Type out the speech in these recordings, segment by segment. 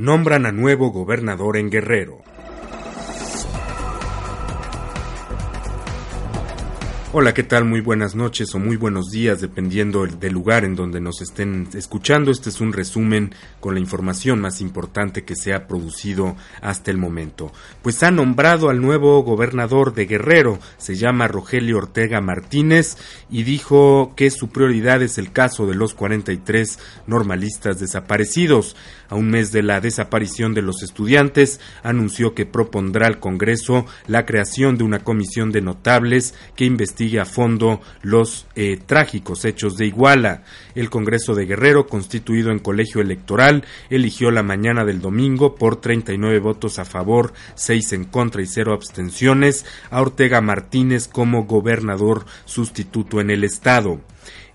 Nombran a nuevo gobernador en Guerrero. Hola, ¿qué tal? Muy buenas noches o muy buenos días, dependiendo del lugar en donde nos estén escuchando. Este es un resumen con la información más importante que se ha producido hasta el momento. Pues ha nombrado al nuevo gobernador de Guerrero, se llama Rogelio Ortega Martínez, y dijo que su prioridad es el caso de los 43 normalistas desaparecidos. A un mes de la desaparición de los estudiantes, anunció que propondrá al Congreso la creación de una comisión de notables que investigue a fondo los eh, trágicos hechos de Iguala. El Congreso de Guerrero, constituido en colegio electoral, eligió la mañana del domingo por 39 votos a favor, 6 en contra y 0 abstenciones a Ortega Martínez como gobernador sustituto en el estado.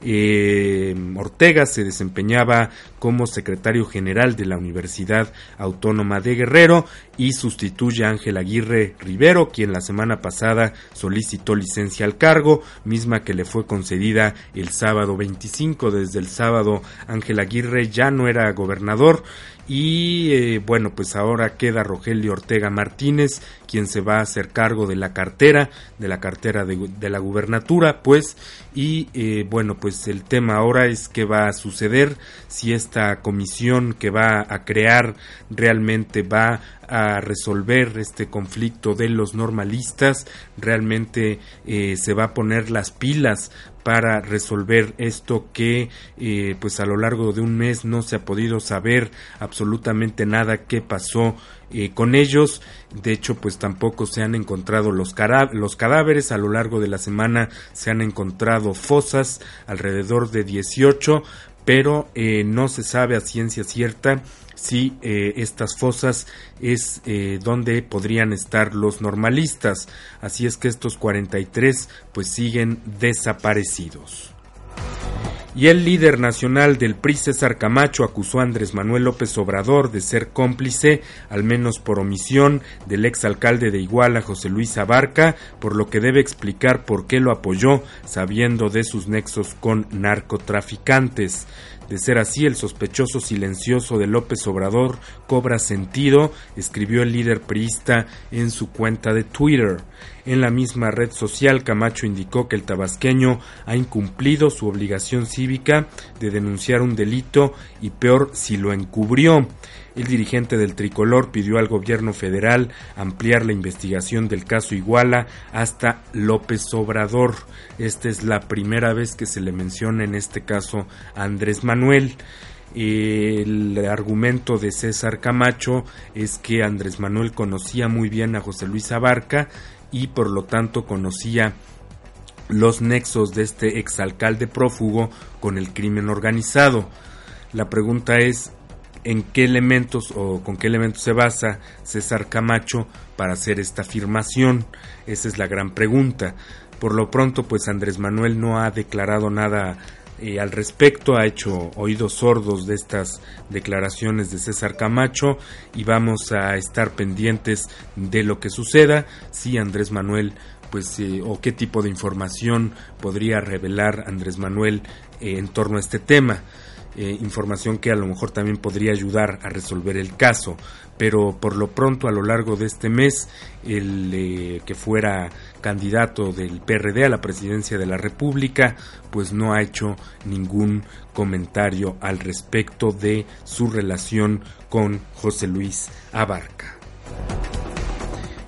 Eh, Ortega se desempeñaba como secretario general de la Universidad Autónoma de Guerrero y sustituye a Ángel Aguirre Rivero, quien la semana pasada solicitó licencia al cargo, misma que le fue concedida el sábado 25. Desde el sábado Ángel Aguirre ya no era gobernador y eh, bueno, pues ahora queda Rogelio Ortega Martínez, quien se va a hacer cargo de la cartera, de la cartera de, la gubernatura, pues, y eh, bueno, pues el tema ahora es qué va a suceder, si esta comisión que va a crear realmente va a resolver este conflicto de los normalistas, realmente eh, se va a poner las pilas para resolver esto que eh, pues a lo largo de un mes no se ha podido saber absolutamente nada qué pasó eh, con ellos de hecho pues tampoco se han encontrado los, los cadáveres a lo largo de la semana se han encontrado fosas alrededor de 18 pero eh, no se sabe a ciencia cierta si eh, estas fosas es donde podrían estar los normalistas. Así es que estos 43 pues siguen desaparecidos. Y el líder nacional del PRI, César Camacho, acusó a Andrés Manuel López Obrador de ser cómplice, al menos por omisión, del exalcalde de Iguala, José Luis Abarca, por lo que debe explicar por qué lo apoyó, sabiendo de sus nexos con narcotraficantes. De ser así, el sospechoso silencioso de López Obrador cobra sentido, escribió el líder priista en su cuenta de Twitter. En la misma red social, Camacho indicó que el tabasqueño ha incumplido su obligación cívica de denunciar un delito y peor si lo encubrió. El dirigente del tricolor pidió al gobierno federal ampliar la investigación del caso Iguala hasta López Obrador. Esta es la primera vez que se le menciona en este caso a Andrés Manuel. El argumento de César Camacho es que Andrés Manuel conocía muy bien a José Luis Abarca y por lo tanto conocía los nexos de este exalcalde prófugo con el crimen organizado. La pregunta es en qué elementos o con qué elementos se basa César Camacho para hacer esta afirmación. Esa es la gran pregunta. Por lo pronto, pues Andrés Manuel no ha declarado nada eh, al respecto, ha hecho oídos sordos de estas declaraciones de César Camacho y vamos a estar pendientes de lo que suceda si Andrés Manuel pues eh, o qué tipo de información podría revelar Andrés Manuel eh, en torno a este tema. Información que a lo mejor también podría ayudar a resolver el caso. Pero por lo pronto, a lo largo de este mes, el eh, que fuera candidato del PRD a la presidencia de la República, pues no ha hecho ningún comentario al respecto de su relación con José Luis Abarca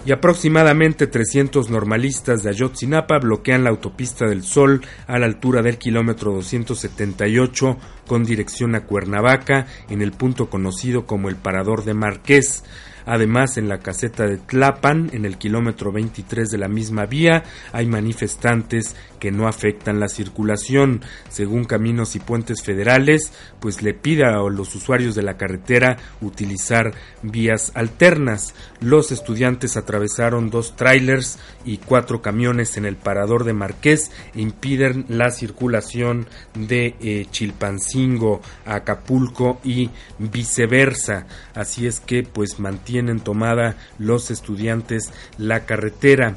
y aproximadamente 300 normalistas de Ayotzinapa bloquean la autopista del Sol a la altura del kilómetro 278 con dirección a Cuernavaca en el punto conocido como el Parador de Marqués. Además, en la caseta de Tlapan, en el kilómetro 23 de la misma vía, hay manifestantes que no afectan la circulación. Según Caminos y Puentes Federales, pues le pida a los usuarios de la carretera utilizar vías alternas. Los estudiantes atravesaron dos trailers y cuatro camiones en el parador de Marqués e impiden la circulación de eh, Chilpancingo Acapulco y viceversa. Así es que pues mantienen tomada los estudiantes la carretera.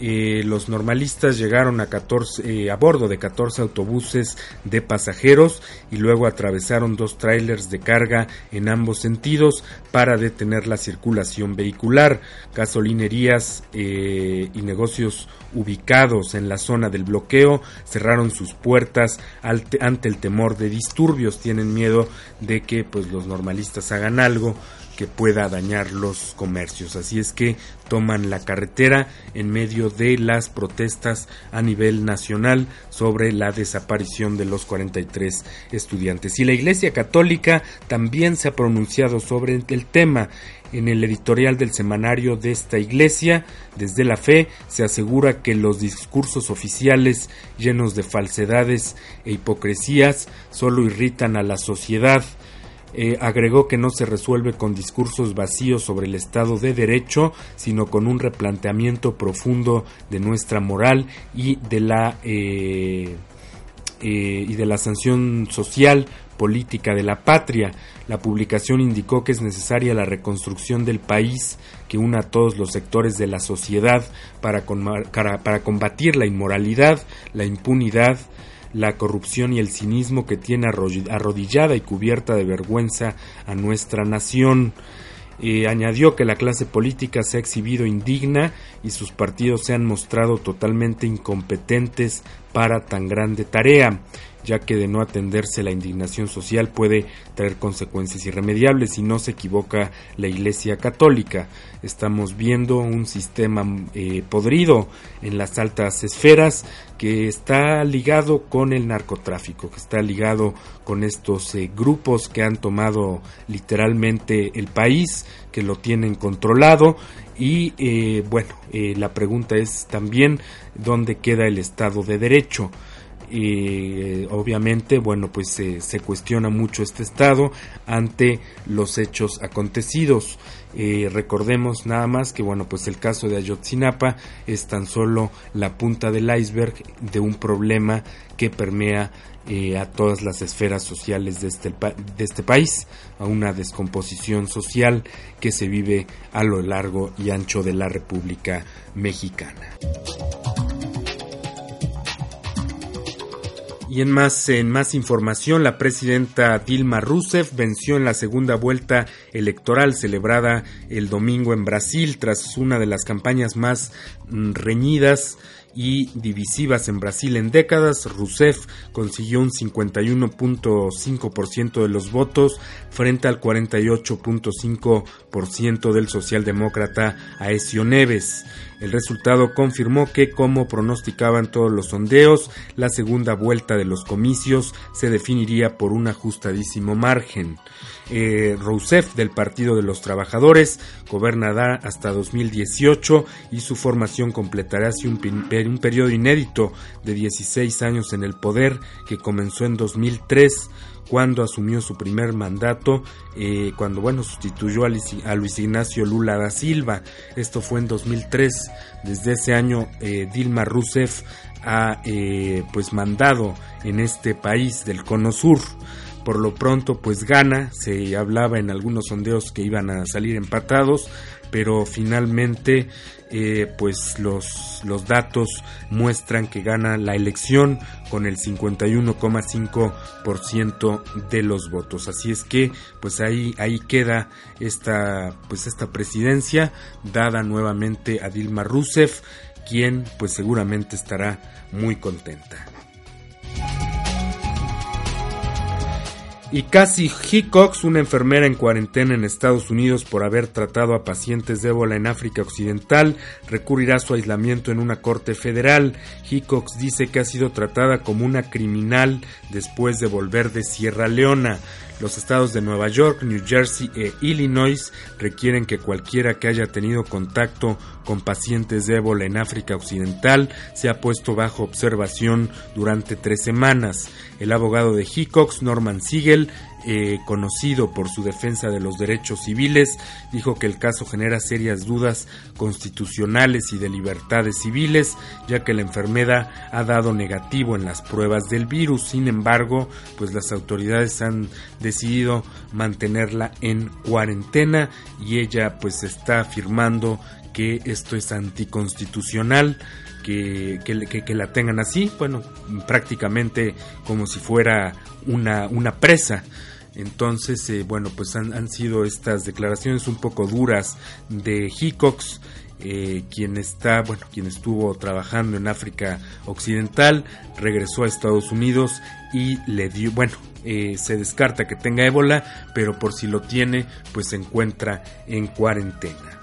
Eh, los normalistas llegaron a, 14, eh, a bordo de 14 autobuses de pasajeros y luego atravesaron dos trailers de carga en ambos sentidos para detener la circulación vehicular. Gasolinerías eh, y negocios ubicados en la zona del bloqueo cerraron sus puertas ante el temor de disturbios. Tienen miedo de que pues, los normalistas hagan algo que pueda dañar los comercios. Así es que toman la carretera en medio de las protestas a nivel nacional sobre la desaparición de los 43 estudiantes. Y la Iglesia Católica también se ha pronunciado sobre el tema. En el editorial del semanario de esta iglesia, desde la fe, se asegura que los discursos oficiales llenos de falsedades e hipocresías solo irritan a la sociedad eh, agregó que no se resuelve con discursos vacíos sobre el Estado de Derecho, sino con un replanteamiento profundo de nuestra moral y de la eh, eh, y de la sanción social política de la patria. La publicación indicó que es necesaria la reconstrucción del país que una a todos los sectores de la sociedad para, para combatir la inmoralidad, la impunidad, la corrupción y el cinismo que tiene arrodillada y cubierta de vergüenza a nuestra nación. Eh, añadió que la clase política se ha exhibido indigna y sus partidos se han mostrado totalmente incompetentes para tan grande tarea ya que de no atenderse la indignación social puede traer consecuencias irremediables si no se equivoca la Iglesia Católica. Estamos viendo un sistema eh, podrido en las altas esferas que está ligado con el narcotráfico, que está ligado con estos eh, grupos que han tomado literalmente el país, que lo tienen controlado y eh, bueno, la pregunta es también dónde queda el Estado de Derecho y obviamente bueno pues se cuestiona mucho este estado ante los hechos acontecidos eh, recordemos nada más que bueno pues el caso de Ayotzinapa es tan solo la punta del iceberg de un problema que permea eh, a todas las esferas sociales este, de este país, a una descomposición social que se vive a lo largo y ancho de la República Mexicana. Y en más, en más información, la presidenta Dilma Rousseff venció en la segunda vuelta electoral celebrada el domingo en Brasil tras una de las campañas más mm, reñidas y divisivas en Brasil en décadas, Rousseff consiguió un 51.5% de los votos frente al 48.5% del socialdemócrata Aesio Neves. El resultado confirmó que, como pronosticaban todos los sondeos, la segunda vuelta de los comicios se definiría por un ajustadísimo margen. Eh, Rousseff del Partido de los Trabajadores gobernará hasta 2018 y su formación completará así un, un periodo inédito de 16 años en el poder que comenzó en 2003 cuando asumió su primer mandato, eh, cuando bueno sustituyó a Luis, Ignacio Lula da Silva. Esto fue en 2003. Desde ese año eh, Dilma Rousseff ha pues mandado en este país del Cono Sur. Por lo pronto pues gana, se hablaba en algunos sondeos que iban a salir empatados, pero finalmente eh, pues los, los datos muestran que gana la elección con el 51,5% de los votos. Así es que pues ahí, ahí queda esta, pues esta presidencia dada nuevamente a Dilma Rousseff, quien pues seguramente estará muy contenta. Y Cassie Hickox, una enfermera en cuarentena en Estados Unidos por haber tratado a pacientes de ébola en África Occidental, recurrirá a su aislamiento en una corte federal. Hickox dice que ha sido tratada como una criminal después de volver de Sierra Leona. Los estados de Nueva York, New Jersey e Illinois requieren que cualquiera que haya tenido contacto con pacientes de ébola en África Occidental sea puesto bajo observación durante tres semanas. El abogado de Hickox, Norman Siegel, eh, conocido por su defensa de los derechos civiles, dijo que el caso genera serias dudas constitucionales y de libertades civiles, ya que la enfermedad ha dado negativo en las pruebas del virus. Sin embargo, pues las autoridades han decidido mantenerla en cuarentena y ella pues está afirmando que esto es anticonstitucional. Que, que, la tengan así, bueno, prácticamente como si fuera una, una presa. Entonces, eh, bueno, pues han, sido estas declaraciones un poco duras de Hickox, eh, quien está, bueno, quien estuvo trabajando en África Occidental, regresó a Estados Unidos y le dio, bueno, eh, se descarta que tenga ébola, pero por si lo tiene, pues se encuentra en cuarentena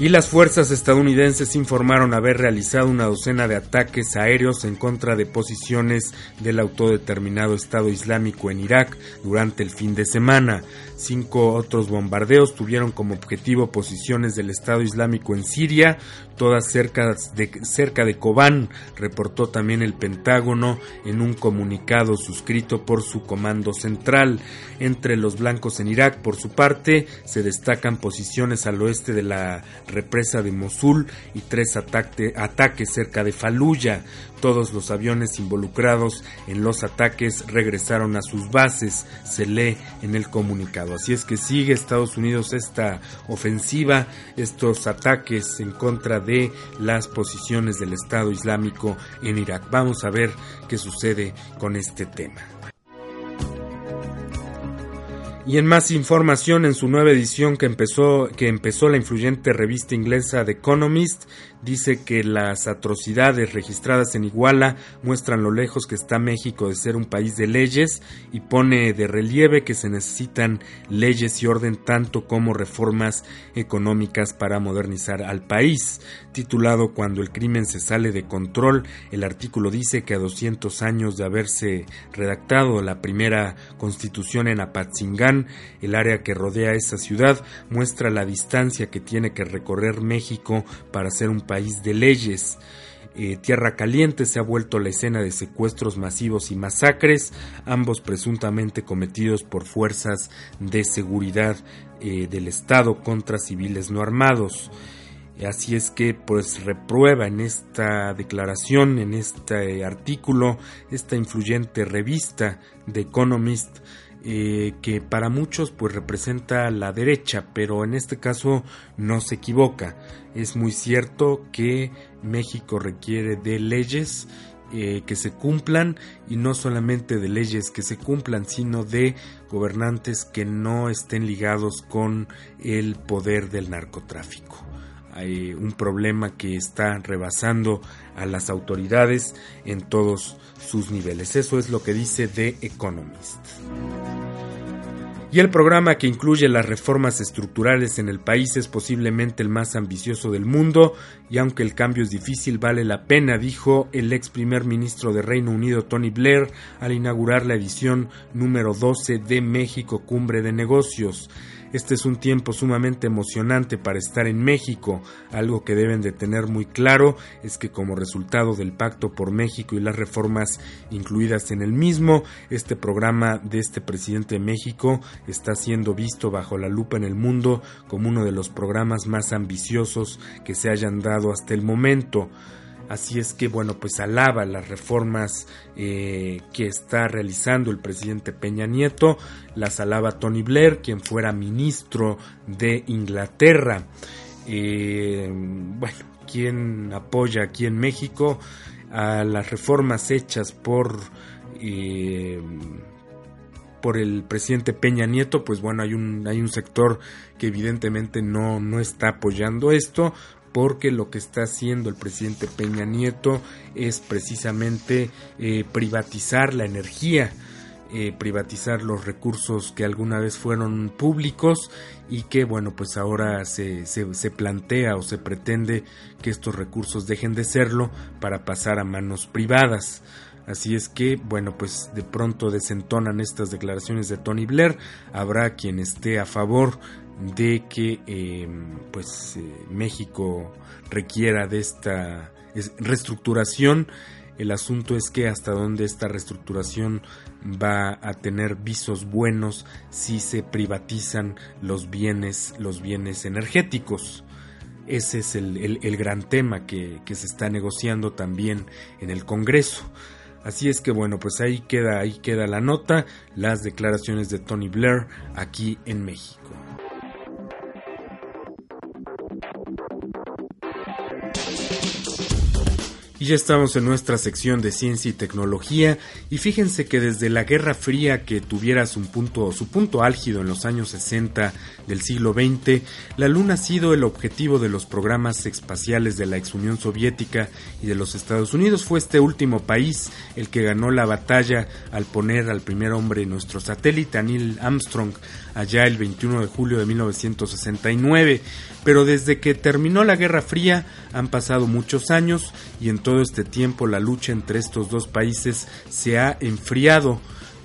y las fuerzas estadounidenses informaron haber realizado una docena de ataques aéreos en contra de posiciones del autodeterminado Estado Islámico en Irak durante el fin de semana. Cinco otros bombardeos tuvieron como objetivo posiciones del Estado Islámico en Siria, todas cerca de, cerca de Kobán, reportó también el Pentágono en un comunicado suscrito por su comando central. Entre los blancos en Irak, por su parte, se destacan posiciones al oeste de la represa de Mosul y tres ataques cerca de Faluya. Todos los aviones involucrados en los ataques regresaron a sus bases, se lee en el comunicado. Así es que sigue Estados Unidos esta ofensiva, estos ataques en contra de las posiciones del Estado Islámico en Irak. Vamos a ver qué sucede con este tema. Y en más información, en su nueva edición que empezó, que empezó la influyente revista inglesa The Economist, dice que las atrocidades registradas en Iguala muestran lo lejos que está México de ser un país de leyes y pone de relieve que se necesitan leyes y orden tanto como reformas económicas para modernizar al país. Titulado Cuando el crimen se sale de control, el artículo dice que a 200 años de haberse redactado la primera constitución en Apatzingán, el área que rodea esa ciudad muestra la distancia que tiene que recorrer México para ser un país de leyes. Eh, Tierra Caliente se ha vuelto la escena de secuestros masivos y masacres, ambos presuntamente cometidos por fuerzas de seguridad eh, del Estado contra civiles no armados. Así es que pues reprueba en esta declaración, en este artículo, esta influyente revista de Economist eh, que para muchos pues representa la derecha, pero en este caso no se equivoca. Es muy cierto que México requiere de leyes eh, que se cumplan y no solamente de leyes que se cumplan, sino de gobernantes que no estén ligados con el poder del narcotráfico. Hay un problema que está rebasando a las autoridades en todos sus niveles. Eso es lo que dice The Economist. Y el programa que incluye las reformas estructurales en el país es posiblemente el más ambicioso del mundo y aunque el cambio es difícil vale la pena, dijo el ex primer ministro de Reino Unido Tony Blair al inaugurar la edición número 12 de México Cumbre de Negocios. Este es un tiempo sumamente emocionante para estar en México. Algo que deben de tener muy claro es que como resultado del Pacto por México y las reformas incluidas en el mismo, este programa de este presidente de México está siendo visto bajo la lupa en el mundo como uno de los programas más ambiciosos que se hayan dado hasta el momento. Así es que, bueno, pues alaba las reformas eh, que está realizando el presidente Peña Nieto, las alaba Tony Blair, quien fuera ministro de Inglaterra. Eh, bueno, quien apoya aquí en México a las reformas hechas por... Eh, por el presidente Peña Nieto, pues bueno, hay un, hay un sector que evidentemente no, no está apoyando esto, porque lo que está haciendo el presidente Peña Nieto es precisamente eh, privatizar la energía, eh, privatizar los recursos que alguna vez fueron públicos y que bueno pues ahora se, se, plantea o se pretende que estos recursos dejen de serlo para pasar a manos privadas. Así es que, bueno, pues de pronto desentonan estas declaraciones de Tony Blair. Habrá quien esté a favor de que em, pues eh, México requiera de esta reestructuración. El asunto es que hasta dónde esta reestructuración va a tener visos buenos si se privatizan los bienes, los bienes energéticos. Ese es el, gran tema que, que se está negociando también en el Congreso. Así es que bueno, pues ahí queda, ahí queda la nota, las declaraciones de Tony Blair aquí en México. Y ya estamos en nuestra sección de ciencia y tecnología y fíjense que desde la Guerra Fría que tuviera su punto, su punto álgido en los años 60 del siglo XX, la Luna ha sido el objetivo de los programas espaciales de la ex Unión Soviética y de los Estados Unidos. Fue este último país el que ganó la batalla al poner al primer hombre nuestro satélite, Neil Armstrong, allá el 21 de julio de 1969. Pero desde que terminó la Guerra Fría han pasado muchos años y entonces todo este tiempo la lucha entre estos dos países se ha enfriado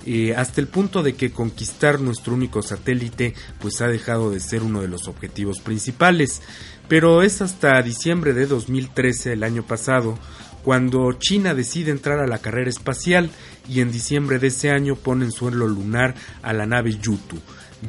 eh, hasta el punto de que conquistar nuestro único satélite pues ha dejado de ser uno de los objetivos principales. Pero es hasta diciembre de 2013, el año pasado, cuando China decide entrar a la carrera espacial y en diciembre de ese año pone en suelo lunar a la nave Yutu.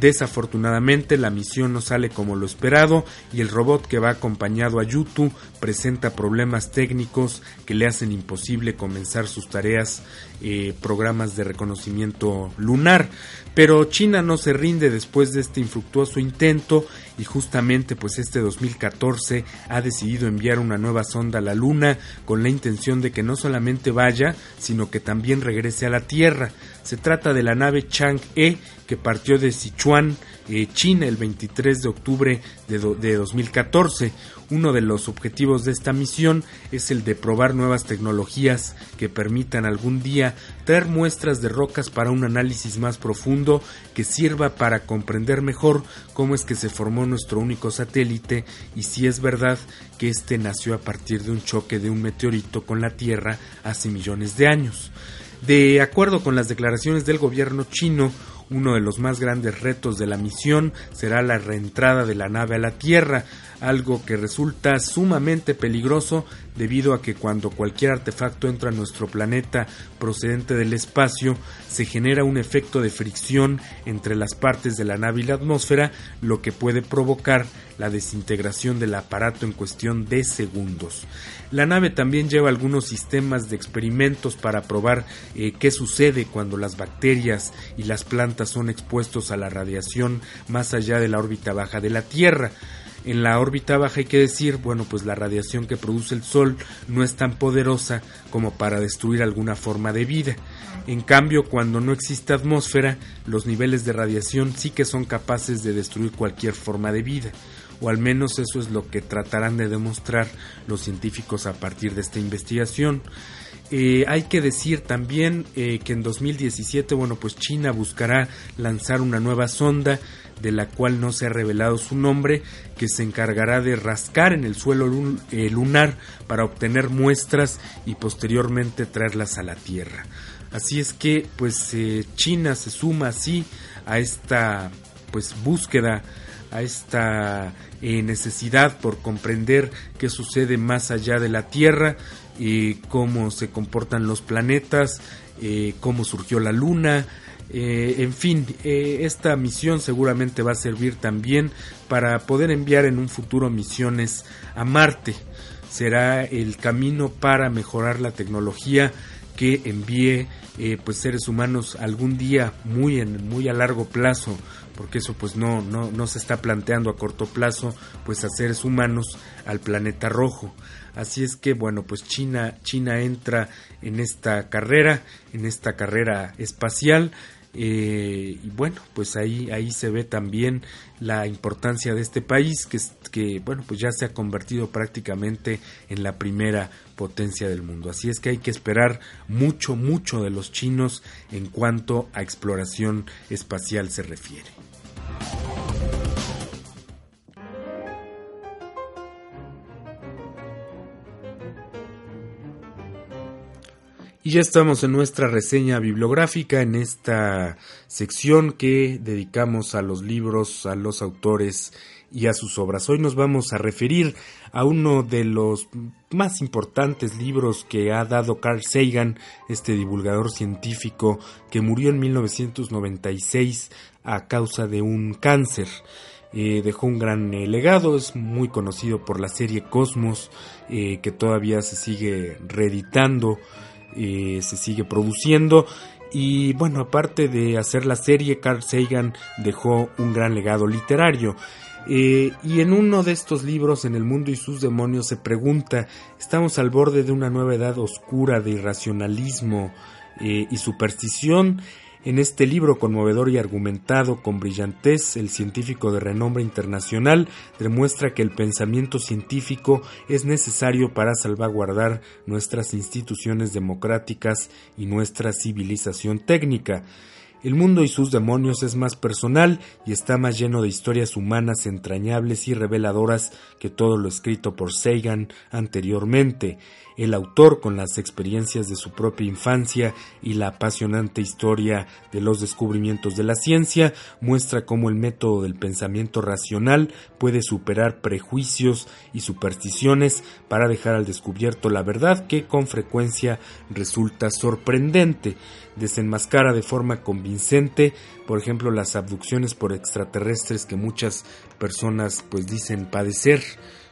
Desafortunadamente la misión no sale como lo esperado y el robot que va acompañado a Yutu presenta problemas técnicos que le hacen imposible comenzar sus tareas eh, programas de reconocimiento lunar. Pero China no se rinde después de este infructuoso intento y justamente pues este 2014 ha decidido enviar una nueva sonda a la Luna con la intención de que no solamente vaya, sino que también regrese a la Tierra. Se trata de la nave Chang'e que partió de Sichuan, eh, China, el 23 de octubre de, de 2014. Uno de los objetivos de esta misión es el de probar nuevas tecnologías que permitan algún día traer muestras de rocas para un análisis más profundo que sirva para comprender mejor cómo es que se formó nuestro único satélite y si es verdad que éste nació a partir de un choque de un meteorito con la Tierra hace millones de años. De acuerdo con las declaraciones del gobierno chino, uno de los más grandes retos de la misión será la reentrada de la nave a la Tierra, algo que resulta sumamente peligroso debido a que cuando cualquier artefacto entra a nuestro planeta procedente del espacio, se genera un efecto de fricción entre las partes de la nave y la atmósfera, lo que puede provocar la desintegración del aparato en cuestión de segundos. La nave también lleva algunos sistemas de experimentos para probar eh, qué sucede cuando las bacterias y las plantas son expuestos a la radiación más allá de la órbita baja de la Tierra. En la órbita baja hay que decir, bueno, pues la radiación que produce el Sol no es tan poderosa como para destruir alguna forma de vida. En cambio, cuando no existe atmósfera, los niveles de radiación sí que son capaces de destruir cualquier forma de vida o al menos eso es lo que tratarán de demostrar los científicos a partir de esta investigación. Eh, hay que decir también eh, que en 2017, bueno, pues China buscará lanzar una nueva sonda de la cual no se ha revelado su nombre, que se encargará de rascar en el suelo eh, lunar para obtener muestras y posteriormente traerlas a la Tierra. Así es que, pues, China se suma así a esta, pues, búsqueda, a esta necesidad por comprender qué sucede más allá de la Tierra y cómo se comportan los planetas, eh, cómo surgió la Luna, eh, en fin, eh, esta misión seguramente va a servir también para poder enviar en un futuro misiones a Marte. Será el camino para mejorar la tecnología que envíe pues seres humanos algún día muy en muy a largo plazo porque eso pues no, no, no se está planteando a corto plazo pues a seres humanos al planeta rojo Así es que bueno, pues China, China entra en esta carrera, en esta carrera espacial. Eh, y bueno, pues ahí, ahí se ve también la importancia de este país que, que, bueno, pues ya se ha convertido prácticamente en la primera potencia del mundo. Así es que hay que esperar mucho, mucho de los chinos en cuanto a exploración espacial se refiere. Y ya estamos en nuestra reseña bibliográfica, en esta sección que dedicamos a los libros, a los autores y a sus obras. Hoy nos vamos a referir a uno de los más importantes libros que ha dado Carl Sagan, este divulgador científico que murió en 1996 a causa de un cáncer. Eh, dejó un gran eh, legado, es muy conocido por la serie Cosmos, eh, que todavía se sigue reeditando eh, se sigue produciendo. Y bueno, aparte de hacer la serie, Carl Sagan dejó un gran legado literario. Eh, y en uno de estos libros, En el mundo y sus demonios, se pregunta, ¿estamos al borde de una nueva edad oscura de irracionalismo eh, y superstición? En este libro conmovedor y argumentado con brillantez, el científico de renombre internacional demuestra que el pensamiento científico es necesario para salvaguardar nuestras instituciones democráticas y nuestra civilización técnica. El mundo y sus demonios es más personal y está más lleno de historias humanas entrañables y reveladoras que todo lo escrito por Sagan anteriormente. El autor, con las experiencias de su propia infancia y la apasionante historia de los descubrimientos de la ciencia, muestra cómo el método del pensamiento racional puede superar prejuicios y supersticiones para dejar al descubierto la verdad que con frecuencia resulta sorprendente desenmascara de forma convincente, por ejemplo, las abducciones por extraterrestres que muchas personas pues dicen padecer,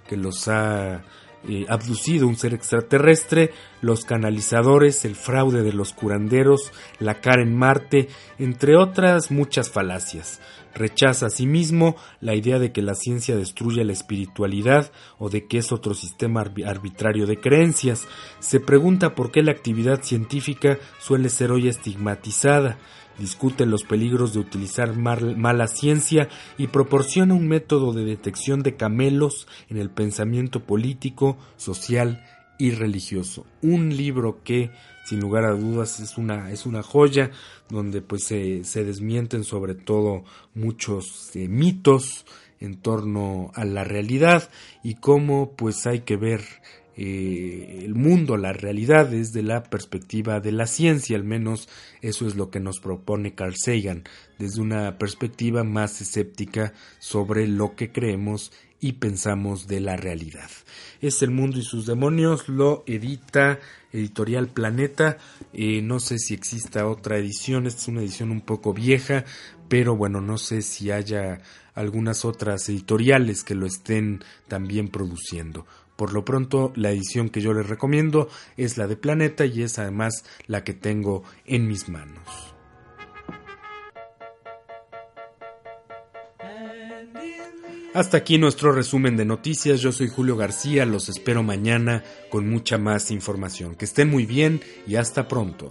que los ha eh, abducido un ser extraterrestre, los canalizadores, el fraude de los curanderos, la cara en Marte, entre otras muchas falacias. Rechaza asimismo la idea de que la ciencia destruye la espiritualidad o de que es otro sistema arbitrario de creencias. Se pregunta por qué la actividad científica suele ser hoy estigmatizada discute los peligros de utilizar mala ciencia y proporciona un método de detección de camelos en el pensamiento político, social y religioso. Un libro que, sin lugar a dudas, es una, es una joya donde pues se, se desmienten sobre todo muchos eh, mitos en torno a la realidad y cómo pues hay que ver eh, el mundo, la realidad desde la perspectiva de la ciencia, al menos eso es lo que nos propone Carl Sagan, desde una perspectiva más escéptica sobre lo que creemos y pensamos de la realidad. Es El mundo y sus demonios, lo edita Editorial Planeta, eh, no sé si exista otra edición, esta es una edición un poco vieja, pero bueno, no sé si haya algunas otras editoriales que lo estén también produciendo. Por lo pronto, la edición que yo les recomiendo es la de Planeta y es además la que tengo en mis manos. Hasta aquí nuestro resumen de noticias. Yo soy Julio García. Los espero mañana con mucha más información. Que estén muy bien y hasta pronto.